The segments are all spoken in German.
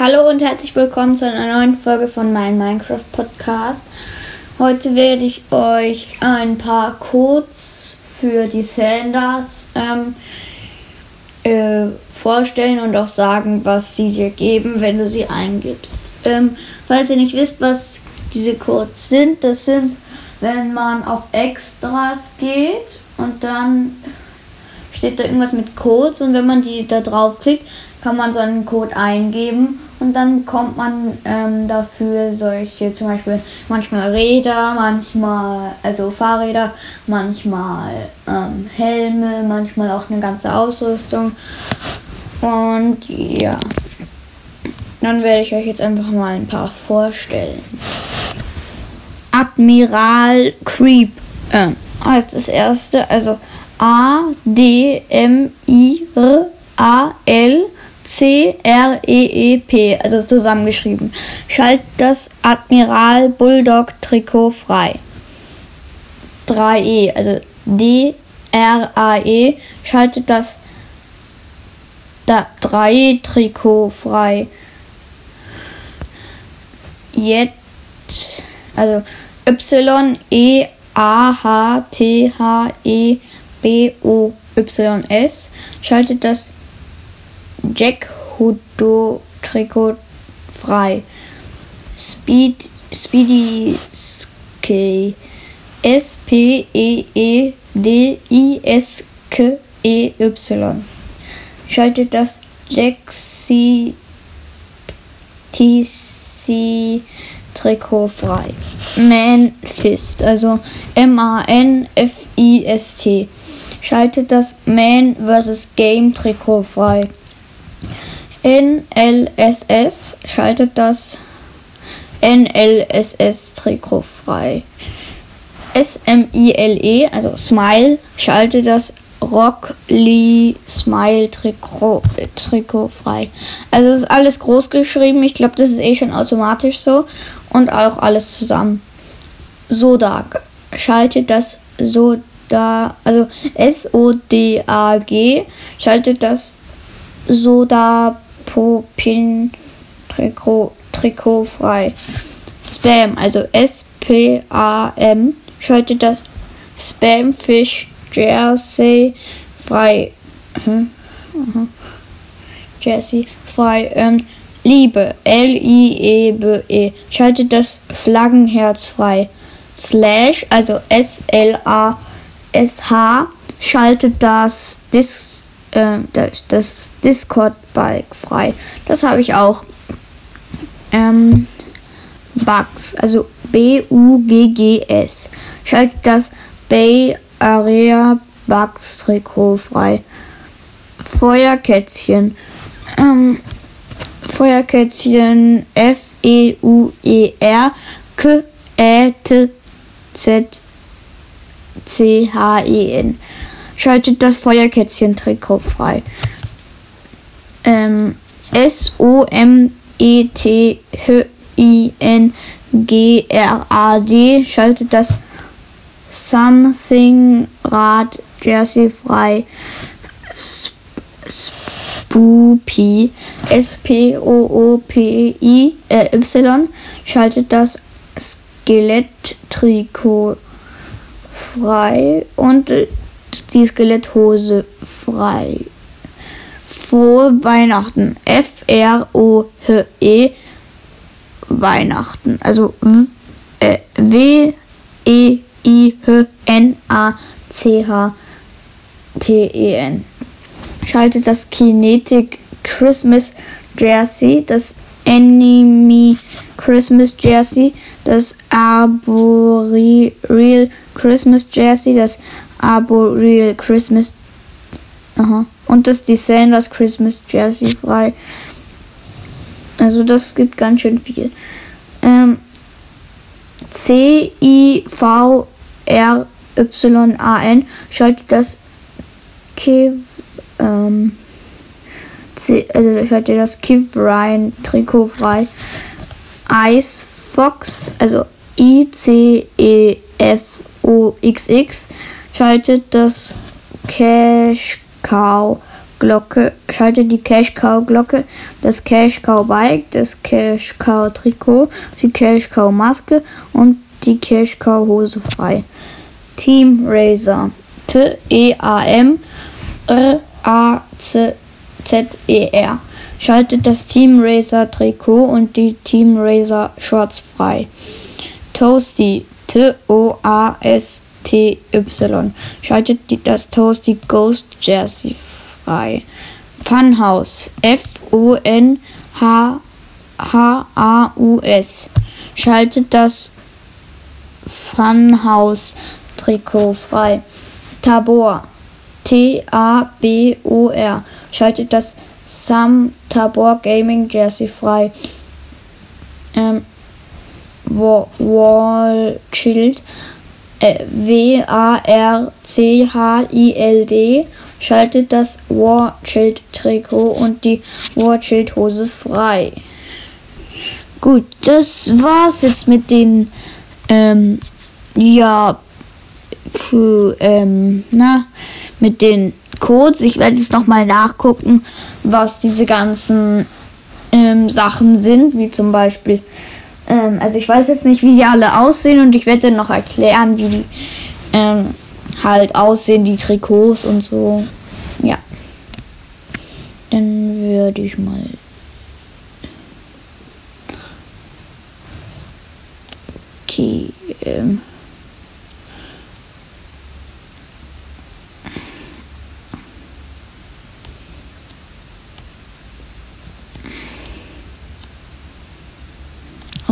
Hallo und herzlich willkommen zu einer neuen Folge von meinem Minecraft Podcast. Heute werde ich euch ein paar Codes für die Sanders ähm, äh, vorstellen und auch sagen, was sie dir geben, wenn du sie eingibst. Ähm, falls ihr nicht wisst, was diese Codes sind, das sind, wenn man auf Extras geht und dann steht da irgendwas mit Codes und wenn man die da drauf klickt, kann man so einen Code eingeben und dann bekommt man ähm, dafür solche, zum Beispiel manchmal Räder, manchmal, also Fahrräder, manchmal ähm, Helme, manchmal auch eine ganze Ausrüstung. Und ja, dann werde ich euch jetzt einfach mal ein paar vorstellen. Admiral Creep äh, heißt das erste, also A D M I R C-R-E-E-P, also zusammengeschrieben. Schalt das Admiral Bulldog Trikot frei. 3E, also D-R-A-E, schaltet das 3 Trikot frei. Jetzt, also Y-E-A-H-T-H-E-B-O-Y-S, schaltet das Jack Hudo Trikot frei. Speed, Speedy Ski. S-P-E-E-D-I-S-K-E-Y. Schaltet das Jaxi TC Trikot frei. Manfist, also M-A-N-F-I-S-T. Schaltet das Man vs. Game Trikot frei. NLSS schaltet das NLSS-Trikot frei. SMILE, also Smile, schaltet das Rock Lee Smile Trikot, Trikot frei. Also es ist alles groß geschrieben. Ich glaube, das ist eh schon automatisch so. Und auch alles zusammen. Sodag schaltet das Soda, also S-O-D-A-G, schaltet das Soda Popin Trikot, frei. Spam, also S-P-A-M, schaltet das Spamfish Jersey frei. Hm? Jersey frei. Ähm, Liebe, L-I-E-B-E, -E, schaltet das Flaggenherz frei. Slash, also S-L-A-S-H, schaltet das Dis äh, das, Discord-Bike frei. Das habe ich auch. Ähm, Bugs, also B-U-G-G-S. Schaltet das Bay Area Bugs Trikot frei. Feuerkätzchen. Ähm, Feuerkätzchen F-E-U-E-R K-E-T-Z-C-H-E-N schaltet das Feuerkätzchen-Trikot frei. Ähm, S-O-M-E-T-H-I-N-G-R-A-D schaltet das Something Rad Jersey frei. Spoopy S-P-O-O-P-I äh, Y schaltet das Skelett-Trikot frei und die Skeletthose frei. Frohe Weihnachten. F-R-O-H-E Weihnachten. Also äh, W-E-I-H-N-A-C-H-T-E-N. Schaltet das Kinetic Christmas Jersey, das Enemy Christmas Jersey, das Arboreal Christmas Jersey, das Arboreal Christmas. Aha. Und das die Sanders Christmas Jersey frei. Also das gibt ganz schön viel. Ähm, C-I-V-R-Y-A-N schaltet das Kiv, ähm, C, also schaltet das Kiv Ryan Trikot frei. Ice Fox, also I-C-E-F-O-X-X schaltet das Cash Cow Glocke, schalte die Cash Cow Glocke, das Cash Cow Bike, das Cash Cow Trikot, die Cash Cow Maske und die Cash Cow Hose frei. Team Racer. T E A M R A C Z E R. Schaltet das Team Racer Trikot und die Team Racer Shorts frei. Toasty. T O A S TY. Schaltet das Toasty Ghost Jersey frei. Funhaus. F-O-N-H-H-A-U-S. Schaltet das Funhaus Trikot frei. Tabor. T-A-B-O-R. Schaltet das Sam Tabor Gaming Jersey frei. Ähm, Wall Shield W-A-R-C-H-I-L-D schaltet das War Child Trikot und die War Child Hose frei. Gut, das war's jetzt mit den, ähm, ja, für, ähm, na, mit den Codes. Ich werde jetzt nochmal nachgucken, was diese ganzen ähm, Sachen sind, wie zum Beispiel ähm, also ich weiß jetzt nicht, wie die alle aussehen und ich werde noch erklären, wie die ähm, halt aussehen, die Trikots und so. Ja. Dann würde ich mal. Okay. Ähm.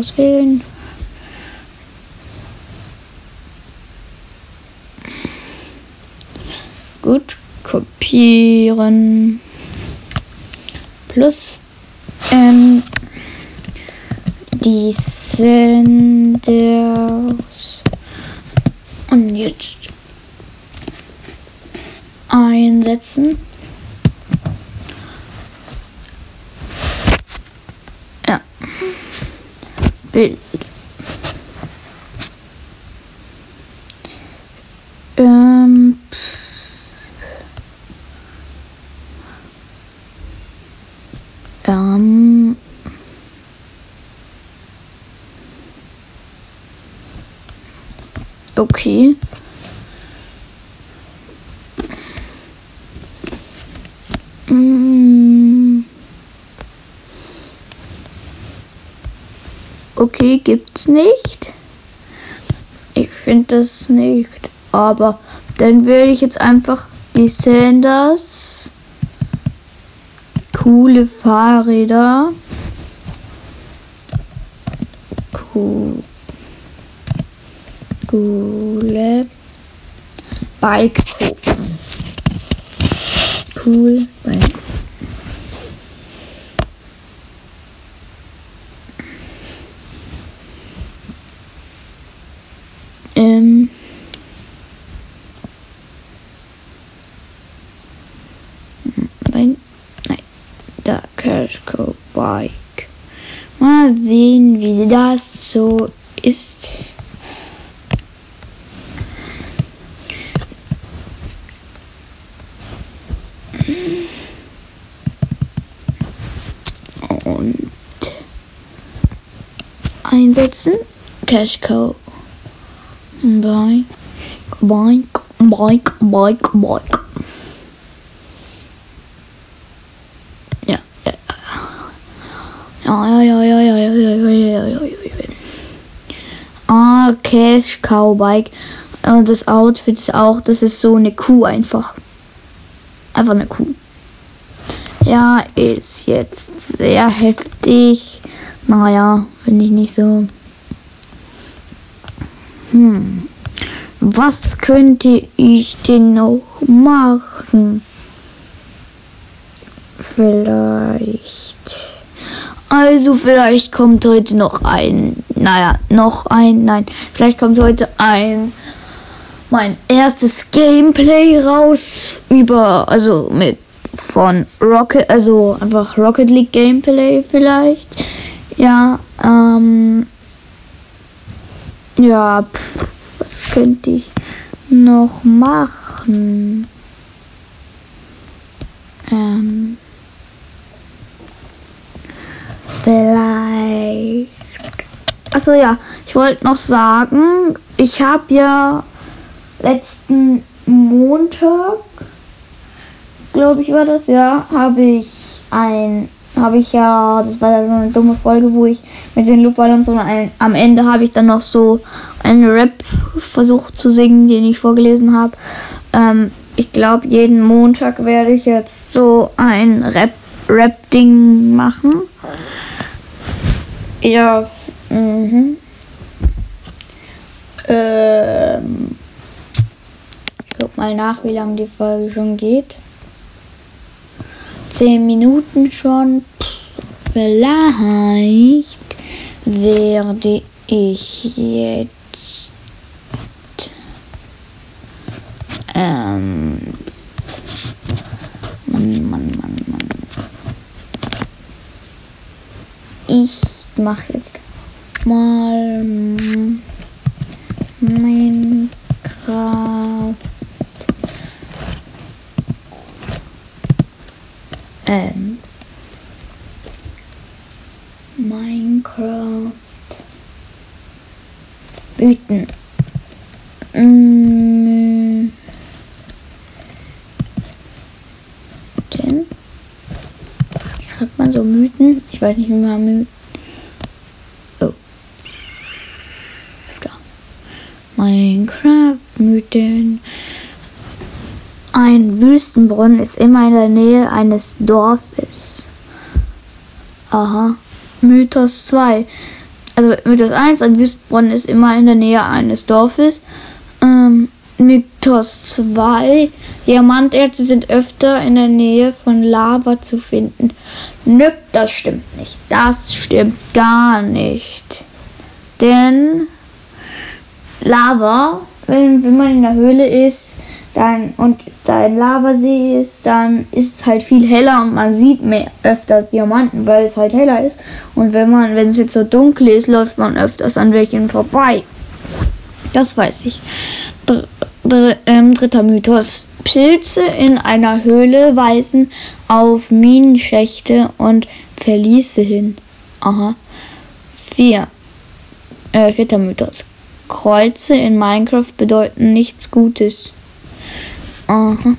Auswählen. Gut, kopieren. Plus ähm, die Senders. Und jetzt einsetzen. But um, um, okay. Okay, gibt's nicht. Ich finde das nicht. Aber dann würde ich jetzt einfach die Sanders. Coole Fahrräder. Cool. Coole Bike. Cool Bike. Ähm nein, nein, da Cashco Bike. Mal sehen, wie das so ist. Und einsetzen. Cashco Bike, bike, bike, bike, bike. Ja, ja, ja, ja, ja, ja, ja, ja, ja, ja, ja, ja. Ah, Cash Cow Bike. Und das Outfit ist auch, das ist so eine Kuh einfach. Einfach eine Kuh. Ja, ist jetzt sehr heftig. Naja, finde ich nicht so. Hm. Was könnte ich denn noch machen? Vielleicht. Also vielleicht kommt heute noch ein. Naja, noch ein. Nein. Vielleicht kommt heute ein. Mein erstes Gameplay raus. Über. Also mit. Von Rocket. Also einfach Rocket League Gameplay vielleicht. Ja. Ähm. Ja, pff, was könnte ich noch machen? Ähm, vielleicht. Achso, ja, ich wollte noch sagen, ich habe ja letzten Montag, glaube ich, war das, ja, habe ich ein, habe ich ja, das war ja so eine dumme Folge, wo ich mit den Luftballons und ein, am Ende habe ich dann noch so einen Rap versucht zu singen, den ich vorgelesen habe. Ähm, ich glaube, jeden Montag werde ich jetzt so ein Rap, Rap-Ding machen. Ja, mhm. Ähm, ich guck mal nach, wie lange die Folge schon geht. Zehn Minuten schon. Vielleicht werde ich jetzt ähm, Mann, Mann, Mann, Mann. Ich mache jetzt mal Minecraft. Ähm. Minecraft. Mythen. Mythen. Schreibt man so Mythen? Ich weiß nicht, wie man Mythen. Oh. Da. Minecraft-Mythen. Ein Wüstenbrunnen ist immer in der Nähe eines Dorfes. Aha. Mythos 2. Also Mythos 1, ein Wüstenbrunnen ist immer in der Nähe eines Dorfes. Ähm, Mythos 2, Diamanterze sind öfter in der Nähe von Lava zu finden. Nö, das stimmt nicht. Das stimmt gar nicht. Denn Lava, wenn, wenn man in der Höhle ist, dann und da ein Lavasee ist, dann ist es halt viel heller und man sieht mehr öfter Diamanten, weil es halt heller ist. Und wenn man, wenn es jetzt so dunkel ist, läuft man öfters an welchen vorbei. Das weiß ich. Dr dr ähm, dritter Mythos. Pilze in einer Höhle weisen auf Minenschächte und Verliese hin. Aha. Vier. Äh, vierter Mythos. Kreuze in Minecraft bedeuten nichts Gutes. Aha.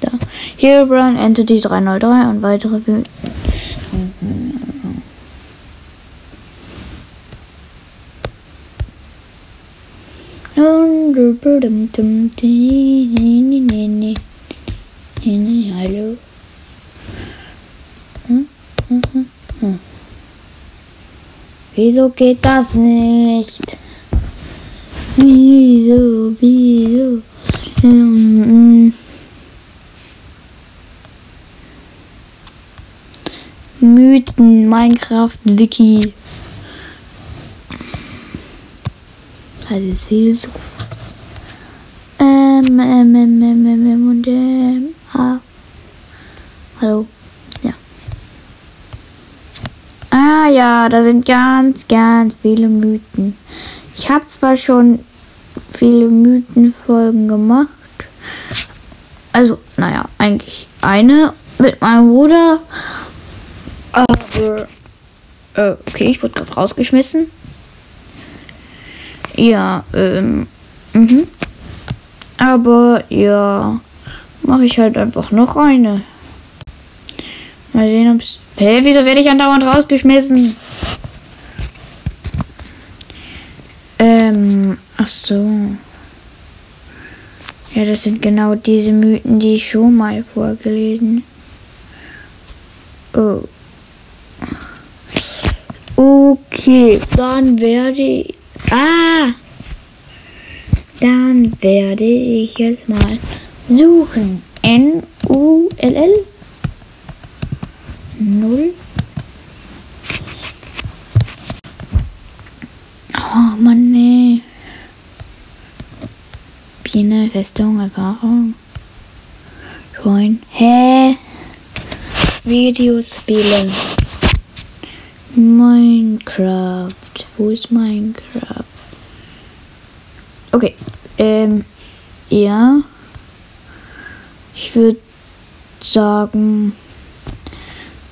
Da. Herobrine, Entity 303 und weitere. Hallo. Wieso geht das nicht? Wieso, wieso? Ähm, Mythen, Minecraft, Wiki. Das ist viel so. Ähm, ähm, ähm, ähm, ähm, ähm, und ähm, ah. Hallo. Ja. Ah ja, da sind ganz, ganz viele Mythen. Ich habe zwar schon viele Mythenfolgen gemacht. Also, naja, eigentlich eine mit meinem Bruder. Aber, äh, okay, ich wurde gerade rausgeschmissen. Ja, ähm, mhm. Aber, ja, mache ich halt einfach noch eine. Mal sehen, ob es. Hä, wieso werde ich andauernd rausgeschmissen? Ähm, ach so. Ja, das sind genau diese Mythen, die ich schon mal vorgelesen. Oh. Okay, dann werde ich. Ah! Dann werde ich jetzt mal suchen. N-U-L-L? Null. Oh Mann, Biene, Festung, Erfahrung. Join. Hä? Videos spielen. Minecraft. Wo ist Minecraft? Okay. Ähm. Ja. Ich würde sagen,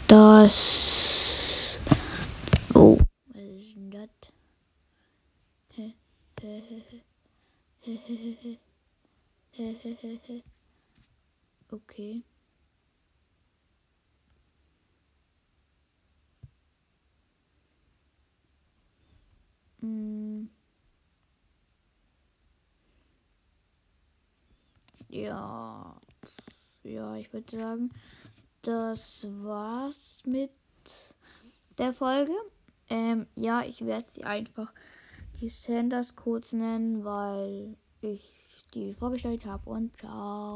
dass. Oh, was ist denn das? Okay. Mm. Ja, ja, ich würde sagen, das war's mit der Folge. Ähm, ja, ich werde sie einfach die Sanders kurz nennen, weil ich die vorgestellt habe und ciao.